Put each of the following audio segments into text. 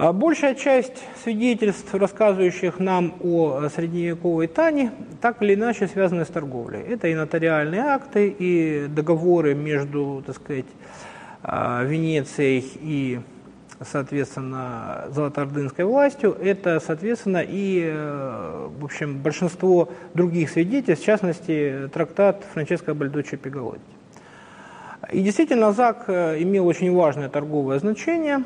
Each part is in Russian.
А большая часть свидетельств, рассказывающих нам о средневековой Тане, так или иначе связаны с торговлей. Это и нотариальные акты, и договоры между, так сказать, а, Венецией и, соответственно, Золотоордынской властью. Это, соответственно, и, э, в общем, большинство других свидетельств, в частности, трактат Франческо Бальдочи Пигалотти. И действительно, ЗАГ э, имел очень важное торговое значение.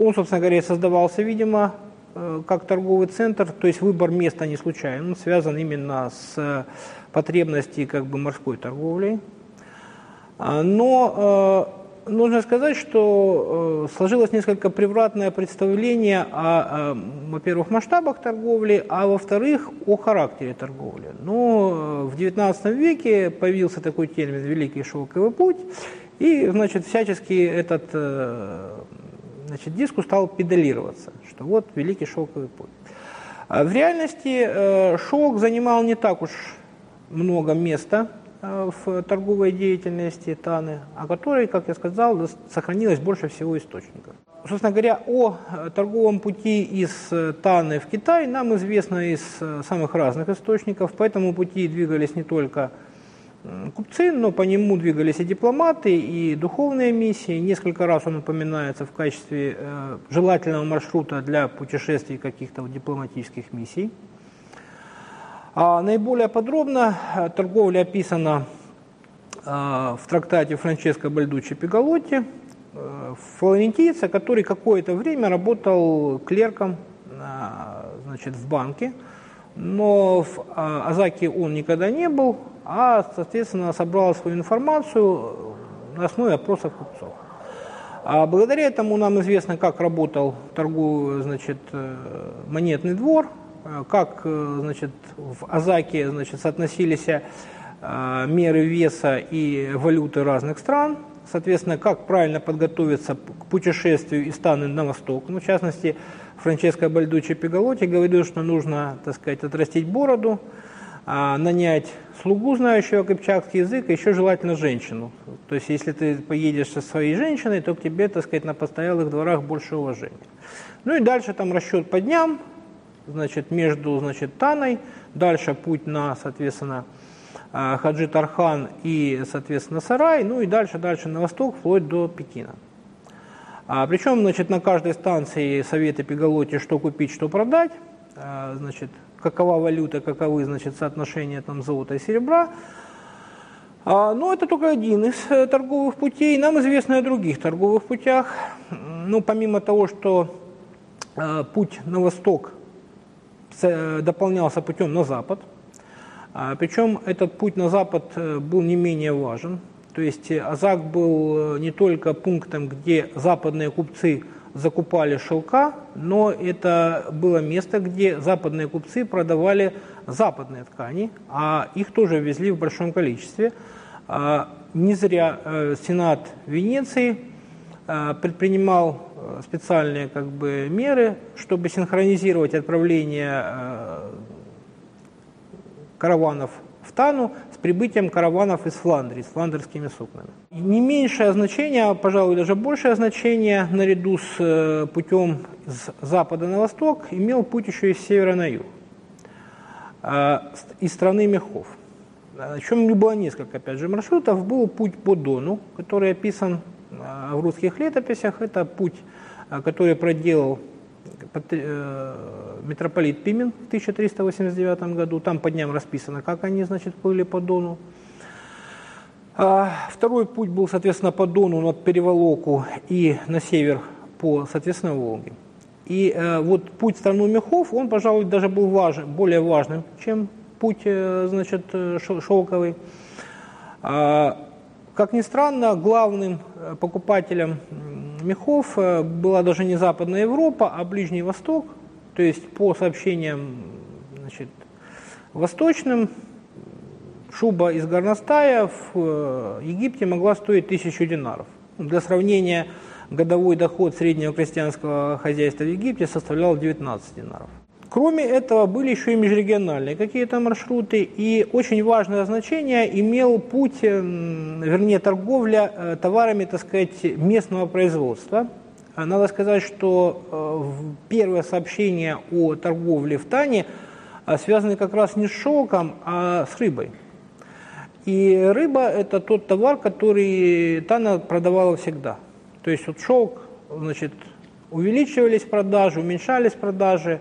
Он, собственно говоря, создавался, видимо, э, как торговый центр, то есть выбор места не случайен, он связан именно с э, потребностью как бы морской торговлей. А, но э, нужно сказать, что сложилось несколько превратное представление о, во-первых, масштабах торговли, а во-вторых, о характере торговли. Но в XIX веке появился такой термин «Великий шелковый путь», и, значит, всячески этот значит, диску стал педалироваться, что вот великий шелковый путь. А в реальности э, шелк занимал не так уж много места э, в торговой деятельности Таны, о которой, как я сказал, сохранилось больше всего источников. Собственно говоря, о э, торговом пути из Таны в Китай нам известно из самых разных источников. По этому пути двигались не только купцы, но по нему двигались и дипломаты, и духовные миссии. Несколько раз он упоминается в качестве э, желательного маршрута для путешествий каких-то дипломатических миссий. А наиболее подробно э, торговля описана э, в трактате Франческо Бальдуччи Пигалотти, э, флорентийца, который какое-то время работал клерком значит, в банке, но в Азаке он никогда не был, а, соответственно, собрала свою информацию на основе опросов купцов. А благодаря этому нам известно, как работал торговый, значит, э, монетный двор, э, как э, значит, в Азаке значит, соотносились меры веса и валюты разных стран, соответственно, как правильно подготовиться к путешествию из Таны на восток. Ну, в частности, Франческо Бальдуччи Пигалотти говорил, что нужно, так сказать, отрастить бороду, нанять слугу, знающего кыпчакский язык, и еще желательно женщину. То есть, если ты поедешь со своей женщиной, то к тебе, так сказать, на постоялых дворах больше уважения. Ну и дальше там расчет по дням, значит, между, значит, Таной, дальше путь на, соответственно, а, Хаджи Тархан и, соответственно, Сарай, ну и дальше, дальше на восток, вплоть до Пекина. А, причем, значит, на каждой станции советы Пегалоти, что купить, что продать, а, значит, какова валюта, каковы значит, соотношения там, золота и серебра. А, но это только один из э, торговых путей. Нам известно о других торговых путях. Ну, помимо того, что э, путь на восток э, дополнялся путем на запад, а, причем этот путь на запад был не менее важен. То есть Азак был не только пунктом, где западные купцы закупали шелка, но это было место, где западные купцы продавали западные ткани, а их тоже везли в большом количестве. А, не зря э, Сенат Венеции э, предпринимал э, специальные как бы, меры, чтобы синхронизировать отправление караванов в с прибытием караванов из Фландрии, с фландерскими сукнами. Не меньшее значение, а, пожалуй, даже большее значение, наряду с э, путем с запада на восток, имел путь еще из севера на юг, а, из страны мехов. Причем не было несколько, опять же, маршрутов. Был путь по Дону, который описан а, в русских летописях. Это путь, который проделал митрополит Пимен в 1389 году. Там по дням расписано, как они, значит, плыли по Дону. А второй путь был, соответственно, по Дону над Переволоку и на север по, соответственно, Волге. И э, вот путь в страну мехов, он, пожалуй, даже был важен, более важным, чем путь, э, значит, э, шелковый. А, как ни странно, главным э, покупателем мехов э, была даже не Западная Европа, а Ближний Восток. То есть по сообщениям значит, восточным, шуба из горностая в э, Египте могла стоить тысячу динаров. Для сравнения, годовой доход среднего крестьянского хозяйства в Египте составлял 19 динаров. Кроме этого, были еще и межрегиональные какие-то маршруты, и очень важное значение имел путь, вернее, торговля э, товарами, так сказать, местного производства. Надо сказать, что первое сообщение о торговле в Тане связаны как раз не с шелком, а с рыбой. И рыба – это тот товар, который Тана продавала всегда. То есть вот шелк, значит, увеличивались продажи, уменьшались продажи,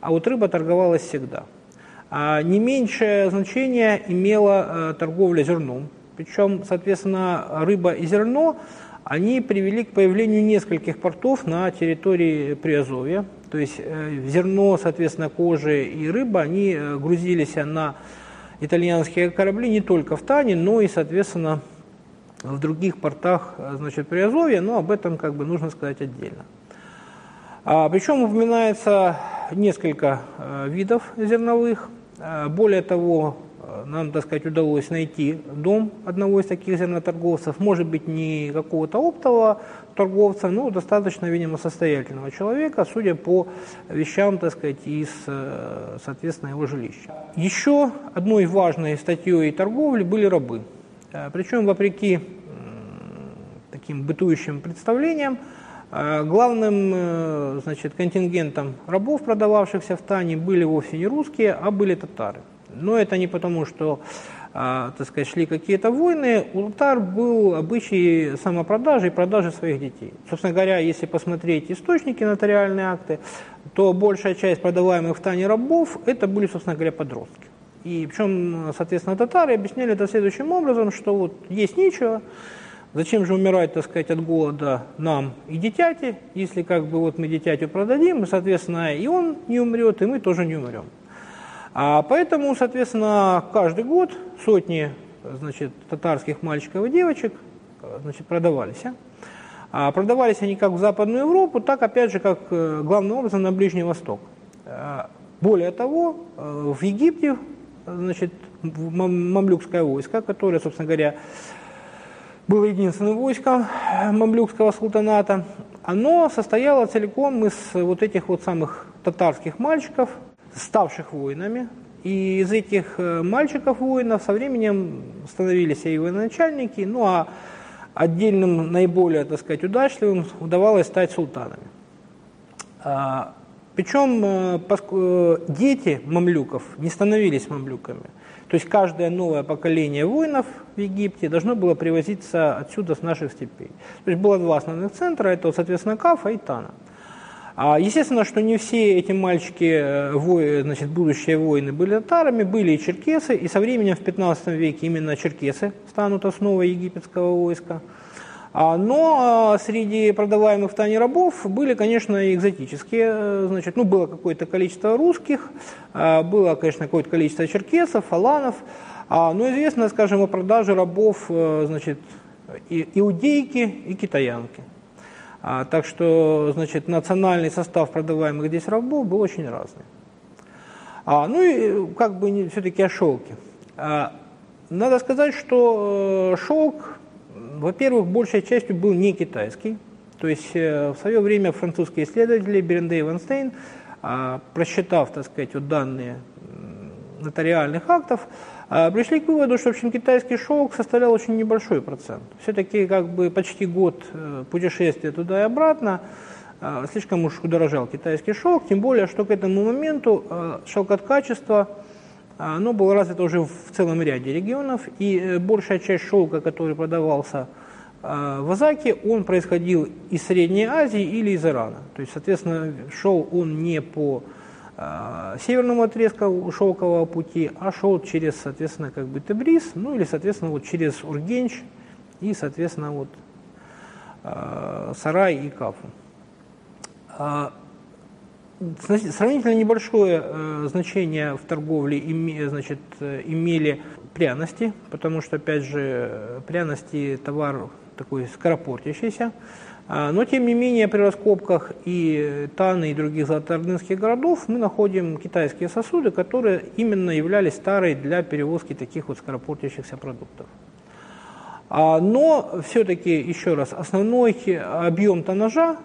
а вот рыба торговалась всегда. А не меньшее значение имела э, торговля зерном. Причем, соответственно, рыба и зерно, они привели к появлению нескольких портов на территории Приазовья. То есть э, зерно, соответственно, кожи и рыба, они э, грузились на итальянские корабли не только в Тане, но и, соответственно, в других портах значит, Приазовья, но об этом как бы нужно сказать отдельно. А, причем упоминается несколько а, видов зерновых. А, более того, а, нам, так сказать, удалось найти дом одного из таких зерноторговцев, может быть, не какого-то оптового торговца, но достаточно, видимо, состоятельного человека, судя по вещам, так сказать, из, э, соответственно, его жилища. Еще одной важной статьей торговли были рабы. Э, Причем, вопреки таким бытующим представлениям, э, главным значит, контингентом рабов, продававшихся в Тане, были вовсе не русские, а были татары. Но это не потому, что а, так сказать, шли какие-то войны, у татар был обычай самопродажи и продажи своих детей. Собственно говоря, если посмотреть источники нотариальные акты, то большая часть продаваемых в Тане рабов это были, собственно говоря, подростки. И причем, соответственно, татары объясняли это следующим образом, что вот есть нечего, зачем же умирать, так сказать, от голода нам и дитяти, если как бы вот мы дитятю продадим, и, соответственно, и он не умрет, и мы тоже не умрем. А поэтому, соответственно, каждый год сотни значит, татарских мальчиков и девочек значит, продавались. А продавались они как в Западную Европу, так опять же, как э, главным образом на Ближний Восток. А, более того, э, в Египте значит, мамлюкское войско, которое, собственно говоря, было единственным войском мамлюкского султаната, оно состояло целиком из вот этих вот самых татарских мальчиков, ставших воинами. И из этих э, мальчиков-воинов со временем становились и военачальники, ну а отдельным наиболее, так сказать, удачливым удавалось стать султанами. Причем э, э, дети мамлюков не становились мамлюками. То есть каждое новое поколение воинов в Египте должно было привозиться отсюда, с наших степей. То есть было два основных центра, это, соответственно, Кафа и Тана. А, естественно, что не все эти мальчики, э, значит, будущие воины были татарами, были и черкесы, и со временем в 15 веке именно черкесы станут основой египетского войска. А, но а, среди продаваемых в Тане рабов были, конечно, экзотические. Э, значит, ну, было какое-то количество русских, было, конечно, какое-то количество черкесов, фаланов. Но известно, скажем, о продаже рабов э, значит, иудейки и китаянки. А, так что, значит, национальный состав продаваемых здесь рабов был очень разный. А, ну и как бы все-таки о шелке. А, надо сказать, что э, шелк, во-первых, большей частью был не китайский. То есть э, в свое время французские исследователи Беренде и Ванстейн, а, просчитав, так сказать, вот данные нотариальных актов, а, пришли к выводу, что в общем, китайский шелк составлял очень небольшой процент. Все-таки как бы почти год э, путешествия туда и обратно а, слишком уж удорожал китайский шелк, тем более, что к этому моменту а, шелкоткачество оно было развито уже в целом ряде регионов, и э, большая часть шелка, который продавался в Азаке, он происходил из Средней Азии или из Ирана. То есть, соответственно, шел он не по а, северному отрезку шелкового пути, а шел через, соответственно, как бы Тебрис, ну или, соответственно, вот через Ургенч и, соответственно, вот а, Сарай и Кафу. Сравнительно небольшое э, значение в торговле значит, имели пряности, потому что, опять же, пряности товар такой скоропортящийся. А, но, тем не менее, при раскопках и Таны, и других золотоордынских городов мы находим китайские сосуды, которые именно являлись старой для перевозки таких вот скоропортящихся продуктов. А, но все-таки, еще раз, основной объем тоннажа,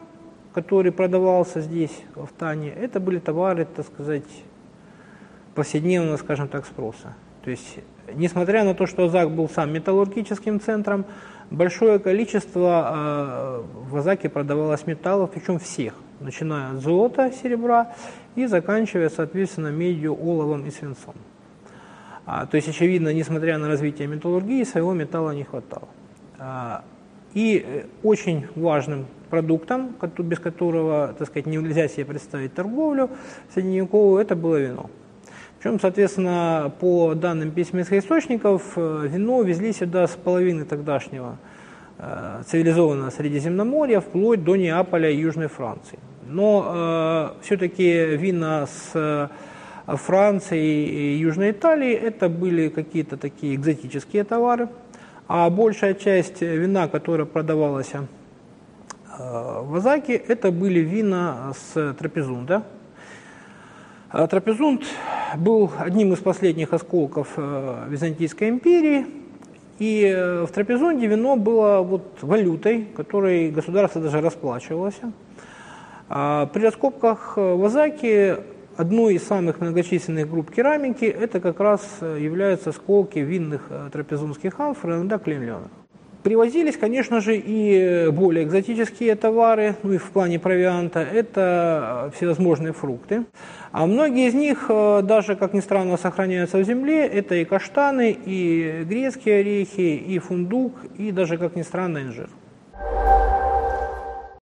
который продавался здесь, в Тане, это были товары, так сказать, повседневного, скажем так, спроса. То есть, несмотря на то, что Азак был сам металлургическим центром, большое количество в Азаке продавалось металлов, причем всех, начиная от золота, серебра и заканчивая, соответственно, медью, оловом и свинцом. А, то есть, очевидно, несмотря на развитие металлургии, своего металла не хватало. А, и э, очень важным продуктом, без которого, так сказать, нельзя себе представить торговлю средневековую, это было вино. Причем, соответственно, по данным письменных источников, э, вино везли сюда с половины тогдашнего э, цивилизованного Средиземноморья вплоть до Неаполя и Южной Франции. Но э, все-таки вина с Франции и Южной Италии это были какие-то такие экзотические товары, а большая часть вина, которая продавалась э, в Азаке, это были вина с Трапезунда. А Трапезунд был одним из последних осколков э, Византийской империи, и э, в Трапезунде вино было вот валютой, которой государство даже расплачивалось. А при раскопках в Азаке одной из самых многочисленных групп керамики это как раз э, являются осколки винных э, трапезунских амфор, иногда клеймленных. Привозились, конечно же, и более экзотические товары, ну и в плане провианта, это э, всевозможные фрукты. А многие из них, даже, как ни странно, сохраняются в земле. Это и каштаны, и грецкие орехи, и фундук, и даже, как ни странно, инжир.